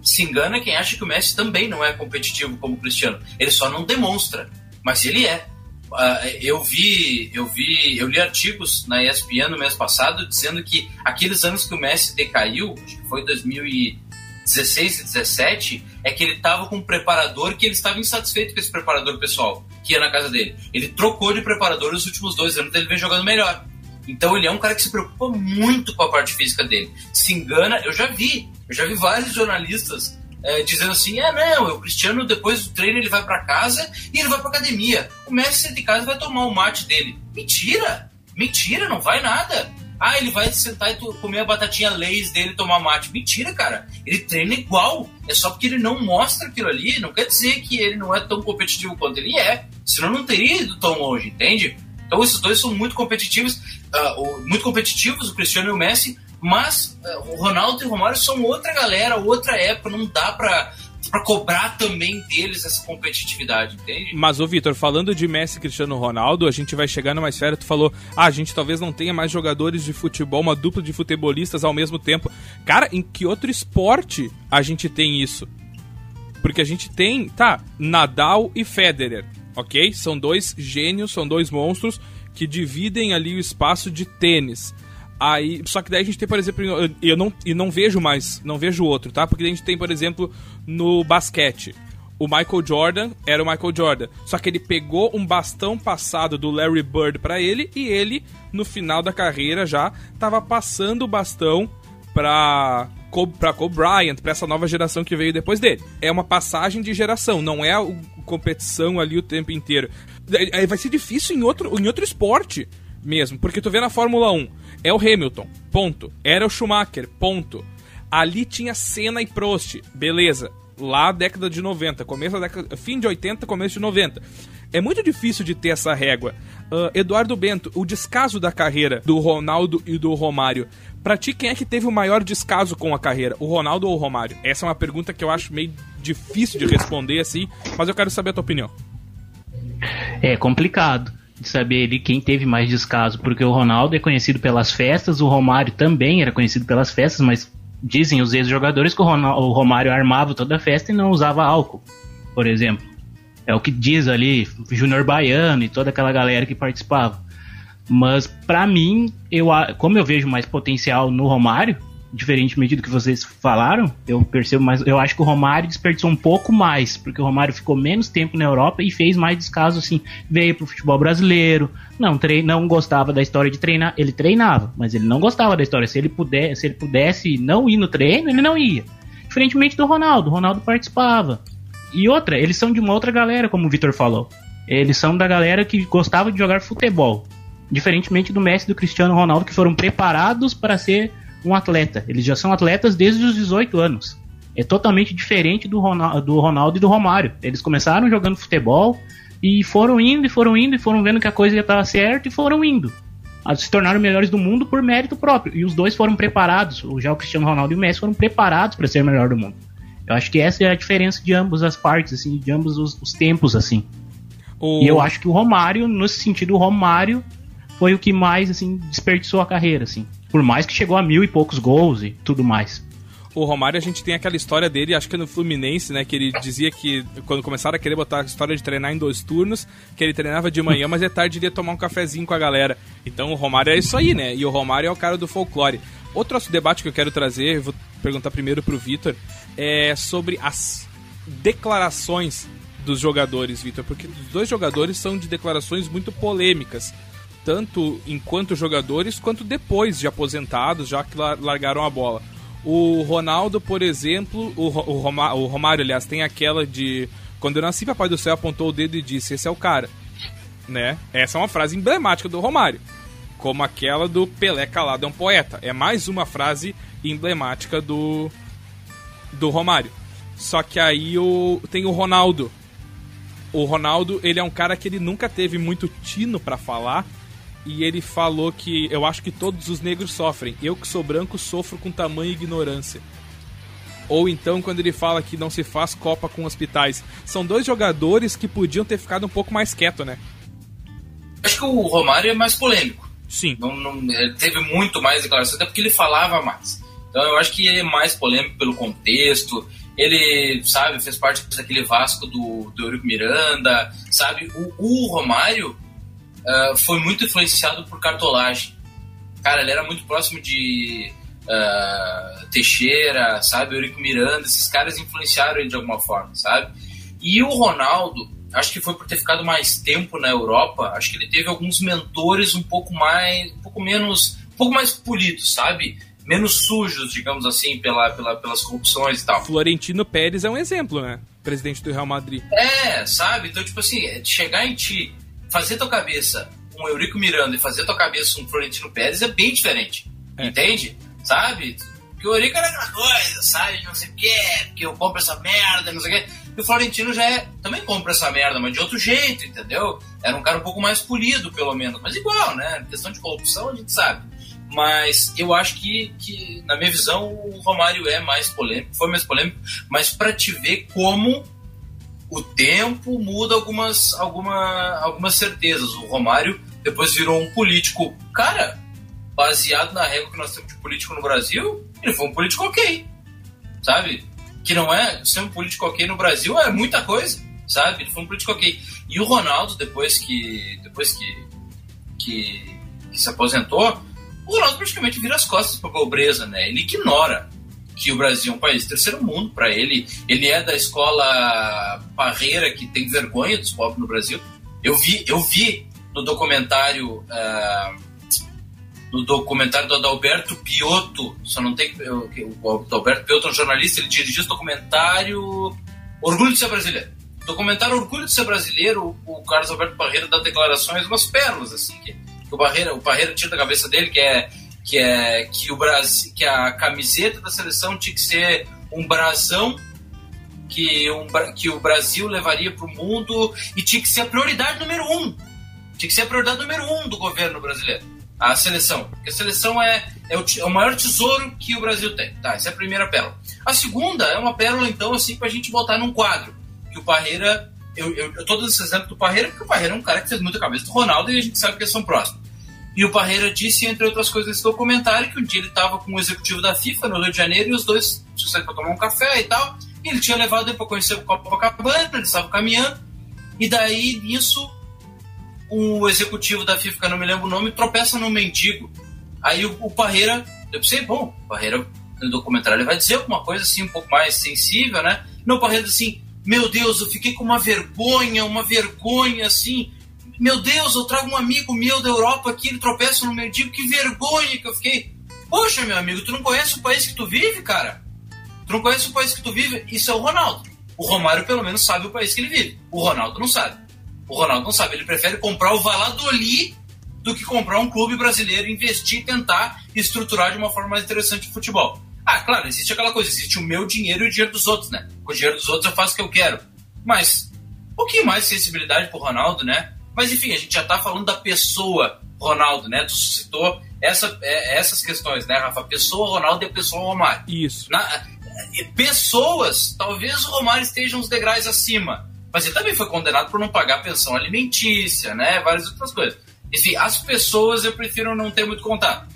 se engana quem acha que o Messi também não é competitivo como o Cristiano. Ele só não demonstra, mas ele é. Uh, eu vi, eu vi, eu li artigos na ESPN no mês passado dizendo que aqueles anos que o Messi decaiu, acho que foi 2016 e 17, é que ele estava com um preparador que ele estava insatisfeito com esse preparador pessoal que ia na casa dele. Ele trocou de preparador nos últimos dois anos, ele vem jogando melhor. Então ele é um cara que se preocupa muito com a parte física dele. Se engana, eu já vi, eu já vi vários jornalistas é, dizendo assim: é, não, o Cristiano depois do treino ele vai para casa e ele vai para academia. O Messi de casa vai tomar o mate dele. Mentira! Mentira, não vai nada. Ah, ele vai sentar e comer a batatinha Lays dele e tomar mate. Mentira, cara. Ele treina igual. É só porque ele não mostra aquilo ali. Não quer dizer que ele não é tão competitivo quanto ele é. Senão não teria ido tão longe, entende? Então esses dois são muito competitivos, uh, muito competitivos, o Cristiano e o Messi, mas uh, o Ronaldo e o Romário são outra galera, outra época, não dá pra, pra cobrar também deles essa competitividade, entende? Mas, ô Vitor, falando de Messi e Cristiano Ronaldo, a gente vai chegar numa esfera, tu falou, ah, a gente talvez não tenha mais jogadores de futebol, uma dupla de futebolistas ao mesmo tempo. Cara, em que outro esporte a gente tem isso? Porque a gente tem, tá, Nadal e Federer ok? São dois gênios, são dois monstros que dividem ali o espaço de tênis. Aí, só que daí a gente tem, por exemplo, eu não, e não vejo mais, não vejo outro, tá? Porque a gente tem, por exemplo, no basquete. O Michael Jordan era o Michael Jordan. Só que ele pegou um bastão passado do Larry Bird para ele e ele, no final da carreira, já tava passando o bastão pra para Kobe Bryant, para essa nova geração que veio depois dele. É uma passagem de geração, não é competição ali o tempo inteiro. É, é, vai ser difícil em outro, em outro esporte mesmo, porque tu vê na Fórmula 1, é o Hamilton, ponto. Era o Schumacher, ponto. Ali tinha Senna e Prost, beleza. Lá década de 90, começo da década, fim de 80, começo de 90. É muito difícil de ter essa régua. Uh, Eduardo Bento, o descaso da carreira do Ronaldo e do Romário Pra ti, quem é que teve o maior descaso com a carreira? O Ronaldo ou o Romário? Essa é uma pergunta que eu acho meio difícil de responder assim, mas eu quero saber a tua opinião. É complicado de saber ali quem teve mais descaso, porque o Ronaldo é conhecido pelas festas, o Romário também era conhecido pelas festas, mas dizem os ex-jogadores que o, Ronaldo, o Romário armava toda a festa e não usava álcool, por exemplo. É o que diz ali Júnior Baiano e toda aquela galera que participava. Mas para mim, eu como eu vejo mais potencial no Romário, diferentemente do que vocês falaram, eu percebo mais, eu acho que o Romário desperdiçou um pouco mais, porque o Romário ficou menos tempo na Europa e fez mais descaso assim, veio pro futebol brasileiro, não trein, não gostava da história de treinar, ele treinava, mas ele não gostava da história, se ele pudesse, se ele pudesse não ir no treino, ele não ia. Diferentemente do Ronaldo, o Ronaldo participava. E outra, eles são de uma outra galera, como o Vitor falou. Eles são da galera que gostava de jogar futebol. Diferentemente do Messi e do Cristiano Ronaldo, que foram preparados para ser um atleta. Eles já são atletas desde os 18 anos. É totalmente diferente do Ronaldo, do Ronaldo e do Romário. Eles começaram jogando futebol e foram indo e foram indo e foram vendo que a coisa ia estar certa e foram indo. A se tornaram melhores do mundo por mérito próprio. E os dois foram preparados, já o Cristiano Ronaldo e o Messi foram preparados para ser o melhor do mundo. Eu acho que essa é a diferença de ambas as partes, assim, de ambos os, os tempos, assim. O... E eu acho que o Romário, nesse sentido, o Romário foi o que mais, assim, desperdiçou a carreira, assim. Por mais que chegou a mil e poucos gols e tudo mais. O Romário, a gente tem aquela história dele, acho que no Fluminense, né? Que ele dizia que quando começaram a querer botar a história de treinar em dois turnos, que ele treinava de manhã, mas é tarde iria tomar um cafezinho com a galera. Então o Romário é isso aí, né? E o Romário é o cara do folclore. Outro debate que eu quero trazer, vou perguntar primeiro pro Vitor, é sobre as declarações dos jogadores, Vitor, porque os dois jogadores são de declarações muito polêmicas, tanto enquanto jogadores quanto depois de aposentados, já que largaram a bola. O Ronaldo, por exemplo, o, o, Roma, o Romário, aliás, tem aquela de quando eu nasci, Papai do Céu apontou o dedo e disse: Esse é o cara. Né? Essa é uma frase emblemática do Romário. Como aquela do Pelé calado é um poeta. É mais uma frase emblemática do, do Romário. Só que aí o, tem o Ronaldo. O Ronaldo, ele é um cara que ele nunca teve muito tino para falar. E ele falou que eu acho que todos os negros sofrem. Eu que sou branco sofro com tamanha ignorância. Ou então quando ele fala que não se faz copa com hospitais. São dois jogadores que podiam ter ficado um pouco mais quieto, né? Acho que o Romário é mais polêmico. Sim. Não, não, teve muito mais declarações, até porque ele falava mais. Então eu acho que ele é mais polêmico pelo contexto. Ele, sabe, fez parte daquele Vasco do, do Eurico Miranda, sabe? O, o Romário uh, foi muito influenciado por cartolagem. Cara, ele era muito próximo de uh, Teixeira, sabe? Eurico Miranda, esses caras influenciaram ele de alguma forma, sabe? E o Ronaldo, acho que foi por ter ficado mais tempo na Europa, acho que ele teve alguns mentores um pouco mais, um pouco menos, um pouco mais polidos, sabe? menos sujos, digamos assim, pela, pela, pelas corrupções e tal. Florentino Pérez é um exemplo, né? Presidente do Real Madrid. É, sabe? Então, tipo assim, é chegar em ti, fazer tua cabeça um Eurico Miranda e fazer tua cabeça um Florentino Pérez é bem diferente. É. Entende? Sabe? Porque o Eurico era aquela coisa, sabe? Não sei o quê, porque eu compro essa merda, não sei o quê. E o Florentino já é, também compra essa merda, mas de outro jeito, entendeu? Era um cara um pouco mais polido, pelo menos. Mas igual, né? Questão de corrupção, a gente sabe. Mas eu acho que, que, na minha visão, o Romário é mais polêmico, foi mais polêmico, mas para te ver como o tempo muda algumas, alguma, algumas certezas. O Romário depois virou um político. Cara, baseado na regra que nós temos de político no Brasil, ele foi um político ok. Sabe? Que não é. Ser um político ok no Brasil é muita coisa. Sabe? Ele foi um político ok. E o Ronaldo, depois que. Depois que. que, que se aposentou, o Ronaldo praticamente vira as costas para a pobreza, né? Ele ignora que o Brasil é um país terceiro mundo para ele. Ele é da escola parreira que tem vergonha dos pobres no Brasil. Eu vi, eu vi no documentário uh, no documentário do Adalberto Piotto, só não tem o Adalberto Piotto é um jornalista, ele dirigiu esse documentário Orgulho de ser brasileiro. Documentário Orgulho de ser brasileiro, o Carlos Alberto Parreira dá declarações, umas pérolas assim que que o Barreira, o Barreira tira da cabeça dele, que é que é que o Brasil, que a camiseta da seleção tinha que ser um brasão que, um, que o Brasil levaria para o mundo e tinha que ser a prioridade número um. Tinha que ser a prioridade número um do governo brasileiro. A seleção. Porque a seleção é, é, o, é o maior tesouro que o Brasil tem. Tá, essa é a primeira pérola. A segunda é uma pérola, então, assim, para a gente botar num quadro. Que o Parreira eu, eu, eu tô dando esse exemplo do Parreira porque o Parreira é um cara que fez muita cabeça do Ronaldo e a gente sabe que eles são próximos. E o Parreira disse, entre outras coisas, nesse documentário, que um dia ele estava com o executivo da FIFA no Rio de Janeiro e os dois saíram para tomar um café e tal. E ele tinha levado ele para conhecer o Copacabana, eles estavam caminhando. E daí, nisso, o executivo da FIFA, que eu não me lembro o nome, tropeça num mendigo. Aí o, o Parreira, eu pensei, bom, o Parreira, no documentário, ele vai dizer alguma coisa assim, um pouco mais sensível, né? Não, o Parreira assim, meu Deus, eu fiquei com uma vergonha, uma vergonha assim. Meu Deus, eu trago um amigo meu da Europa aqui, ele tropeça no mendigo, que vergonha que eu fiquei. Poxa, meu amigo, tu não conhece o país que tu vive, cara? Tu não conhece o país que tu vive? Isso é o Ronaldo. O Romário, pelo menos, sabe o país que ele vive. O Ronaldo não sabe. O Ronaldo não sabe. Ele prefere comprar o Valladolid do que comprar um clube brasileiro, investir tentar estruturar de uma forma mais interessante o futebol. Ah, claro, existe aquela coisa, existe o meu dinheiro e o dinheiro dos outros, né? Com o dinheiro dos outros eu faço o que eu quero. Mas, um pouquinho mais de sensibilidade pro Ronaldo, né? Mas enfim, a gente já tá falando da pessoa Ronaldo, né? Tu citou essa, é, essas questões, né, Rafa? Pessoa Ronaldo e a pessoa Romário. Isso. Na, pessoas, talvez o Romário esteja uns degraus acima. Mas ele também foi condenado por não pagar pensão alimentícia, né? Várias outras coisas. Enfim, as pessoas eu prefiro não ter muito contato.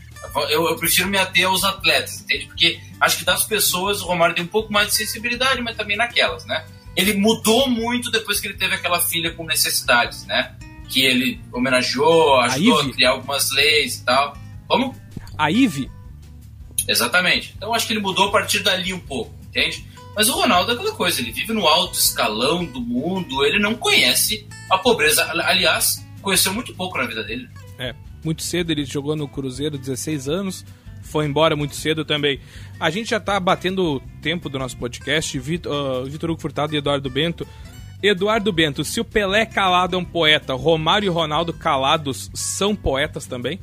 Eu, eu, prefiro me ater aos atletas, entende? Porque acho que das pessoas o Romário tem um pouco mais de sensibilidade, mas também naquelas, né? Ele mudou muito depois que ele teve aquela filha com necessidades, né? Que ele homenageou, ajudou a, a criar algumas leis e tal. Como? A Ive? Exatamente. Então acho que ele mudou a partir dali um pouco, entende? Mas o Ronaldo é aquela coisa, ele vive no alto escalão do mundo, ele não conhece a pobreza. Aliás, conheceu muito pouco na vida dele. É, muito cedo ele jogou no Cruzeiro, 16 anos, foi embora muito cedo também. A gente já tá batendo o tempo do nosso podcast, Vitor, uh, Vitor Hugo Furtado e Eduardo Bento. Eduardo Bento, se o Pelé calado é um poeta, Romário e Ronaldo calados são poetas também?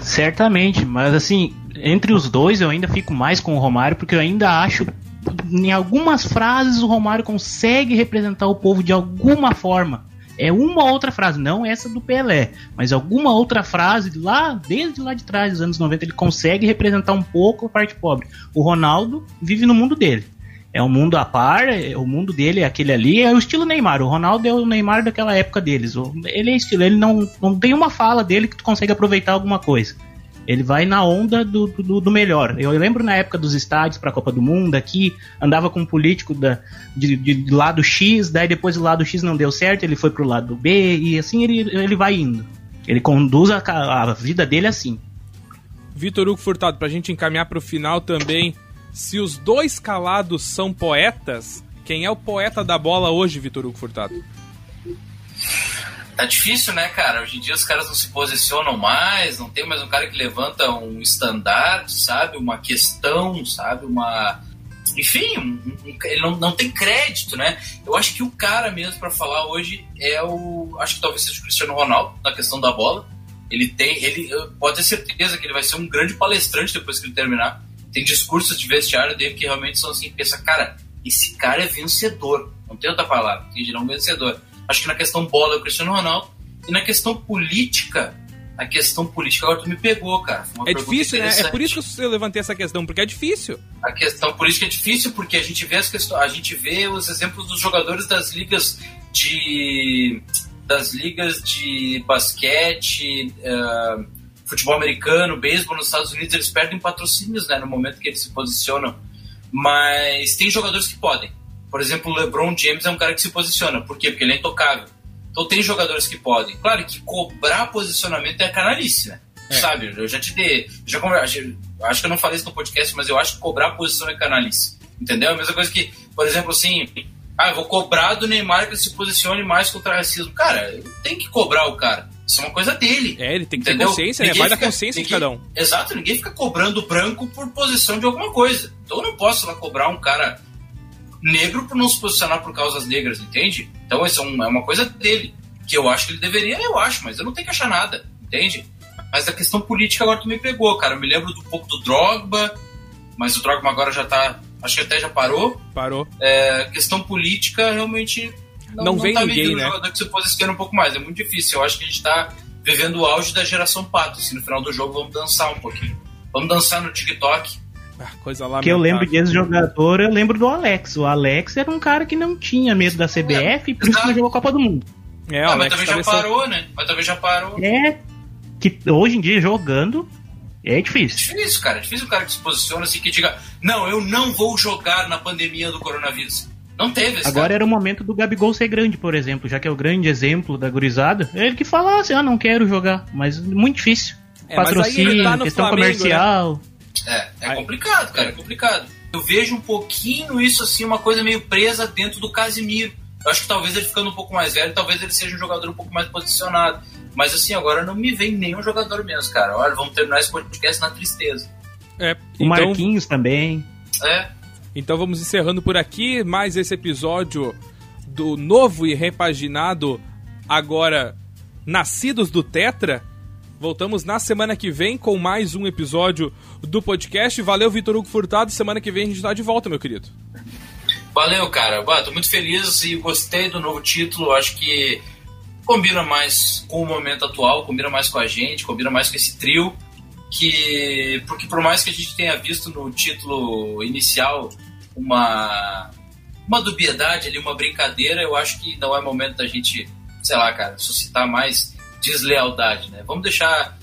Certamente, mas assim, entre os dois eu ainda fico mais com o Romário, porque eu ainda acho. Em algumas frases o Romário consegue representar o povo de alguma forma. É uma outra frase, não essa do Pelé, mas alguma outra frase lá, desde lá de trás, dos anos 90, ele consegue representar um pouco a parte pobre. O Ronaldo vive no mundo dele. É um mundo a par, é, o mundo dele é aquele ali, é o estilo Neymar. O Ronaldo é o Neymar daquela época deles. Ele é estilo, ele não, não tem uma fala dele que tu consegue aproveitar alguma coisa. Ele vai na onda do, do, do melhor. Eu lembro na época dos estádios para a Copa do Mundo aqui, andava com um político da, de, de, lado X, daí depois o lado X não deu certo, ele foi pro lado B, e assim ele, ele vai indo. Ele conduz a, a vida dele assim. Vitor Hugo Furtado, pra gente encaminhar pro final também, se os dois calados são poetas, quem é o poeta da bola hoje, Vitor Hugo Furtado? Tá difícil, né, cara? Hoje em dia os caras não se posicionam mais, não tem mais um cara que levanta um estandarte, sabe? Uma questão, sabe? Uma. Enfim, um, um, ele não, não tem crédito, né? Eu acho que o cara mesmo para falar hoje é o. Acho que talvez seja o Cristiano Ronaldo, na questão da bola. Ele tem. ele Pode ter certeza que ele vai ser um grande palestrante depois que ele terminar. Tem discursos de vestiário dele que realmente são assim, pensa, cara, esse cara é vencedor. Não tem outra palavra, tem gerar um vencedor. Acho que na questão bola é o Cristiano Ronaldo. E na questão política, a questão política agora tu me pegou, cara. é difícil, né? É por isso que eu levantei essa questão, porque é difícil. A questão política é difícil porque a gente vê as questões, a gente vê os exemplos dos jogadores das ligas de das ligas de basquete, uh, futebol americano, beisebol nos Estados Unidos, eles perdem patrocínios, né, no momento que eles se posicionam. Mas tem jogadores que podem. Por exemplo, o LeBron James é um cara que se posiciona. Por quê? Porque ele é intocável. Então tem jogadores que podem. Claro que cobrar posicionamento é canalice, né? É. Sabe? Eu já te dei. Já conversei, acho que eu não falei isso no podcast, mas eu acho que cobrar posição é canalice. Entendeu? A mesma coisa que, por exemplo, assim. Ah, vou cobrar do Neymar que se posicione mais contra o racismo. Cara, tem que cobrar o cara. Isso é uma coisa dele. É, ele tem que entendeu? ter consciência, né? ninguém né? Vai fica, da consciência ninguém, de cada um. Exato, ninguém fica cobrando branco por posição de alguma coisa. Então eu não posso lá cobrar um cara negro por não se posicionar por causas negras, entende? Então isso é, é uma coisa dele. Que eu acho que ele deveria, eu acho, mas eu não tenho que achar nada, entende? Mas a questão política agora tu me pegou, cara. Eu me lembro do um pouco do Drogba, mas o Drogba agora já tá. Acho que até já parou. Parou. É, questão política realmente. Não, não, vem tá ninguém, né? jogador que se posiciona um pouco mais. É muito difícil. Eu acho que a gente tá vivendo o auge da geração pato. Assim, no final do jogo vamos dançar um pouquinho. Vamos dançar no TikTok ah, coisa lá. Que eu lembro desse jogador, eu lembro do Alex. O Alex era um cara que não tinha medo da CBF e por isso que jogou a Copa do Mundo. É, ah, mas também já parou, né? Mas também já parou. É. Que hoje em dia jogando é difícil. É difícil, cara. É difícil o cara que se posiciona assim que diga: Não, eu não vou jogar na pandemia do coronavírus. Não teve esse Agora cara. era o momento do Gabigol ser grande, por exemplo, já que é o grande exemplo da gurizada. É ele que fala assim: Ah, não quero jogar. Mas muito difícil. É, Patrocínio, tá questão Flamengo, né? comercial. Né? É, é complicado, cara, é complicado. Eu vejo um pouquinho isso assim, uma coisa meio presa dentro do Casimiro. Eu acho que talvez ele ficando um pouco mais velho, talvez ele seja um jogador um pouco mais posicionado. Mas assim, agora não me vem nenhum jogador mesmo, cara. Olha, vamos terminar esse podcast na tristeza. É, o então... Marquinhos também. É. Então vamos encerrando por aqui mais esse episódio do novo e repaginado agora Nascidos do Tetra. Voltamos na semana que vem com mais um episódio do podcast. Valeu, Vitor Hugo Furtado. Semana que vem a gente tá de volta, meu querido. Valeu, cara. Bah, tô muito feliz e gostei do novo título. Acho que combina mais com o momento atual, combina mais com a gente, combina mais com esse trio. Que, porque por mais que a gente tenha visto no título inicial uma, uma dubiedade ali, uma brincadeira, eu acho que não é momento da gente, sei lá, cara, suscitar mais deslealdade, né? Vamos deixar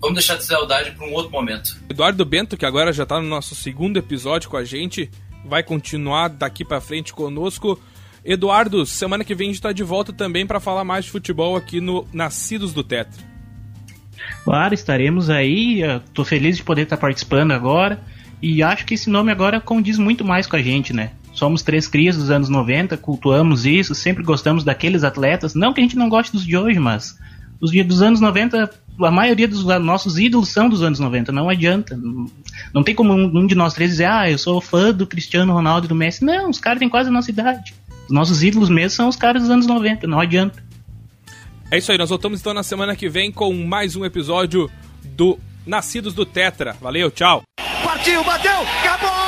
vamos deixar deslealdade para um outro momento. Eduardo Bento, que agora já está no nosso segundo episódio com a gente, vai continuar daqui para frente conosco. Eduardo, semana que vem a gente está de volta também para falar mais de futebol aqui no Nascidos do Tetra. Claro, estaremos aí. Tô feliz de poder estar participando agora. E acho que esse nome agora condiz muito mais com a gente, né? Somos três crias dos anos 90, cultuamos isso, sempre gostamos daqueles atletas. Não que a gente não goste dos de hoje, mas os dos anos 90, a maioria dos nossos ídolos são dos anos 90, não adianta. Não tem como um de nós três dizer, ah, eu sou fã do Cristiano Ronaldo e do Messi. Não, os caras têm quase a nossa idade. Os nossos ídolos mesmo são os caras dos anos 90, não adianta. É isso aí, nós voltamos então na semana que vem com mais um episódio do Nascidos do Tetra. Valeu, tchau. Partiu, bateu, acabou!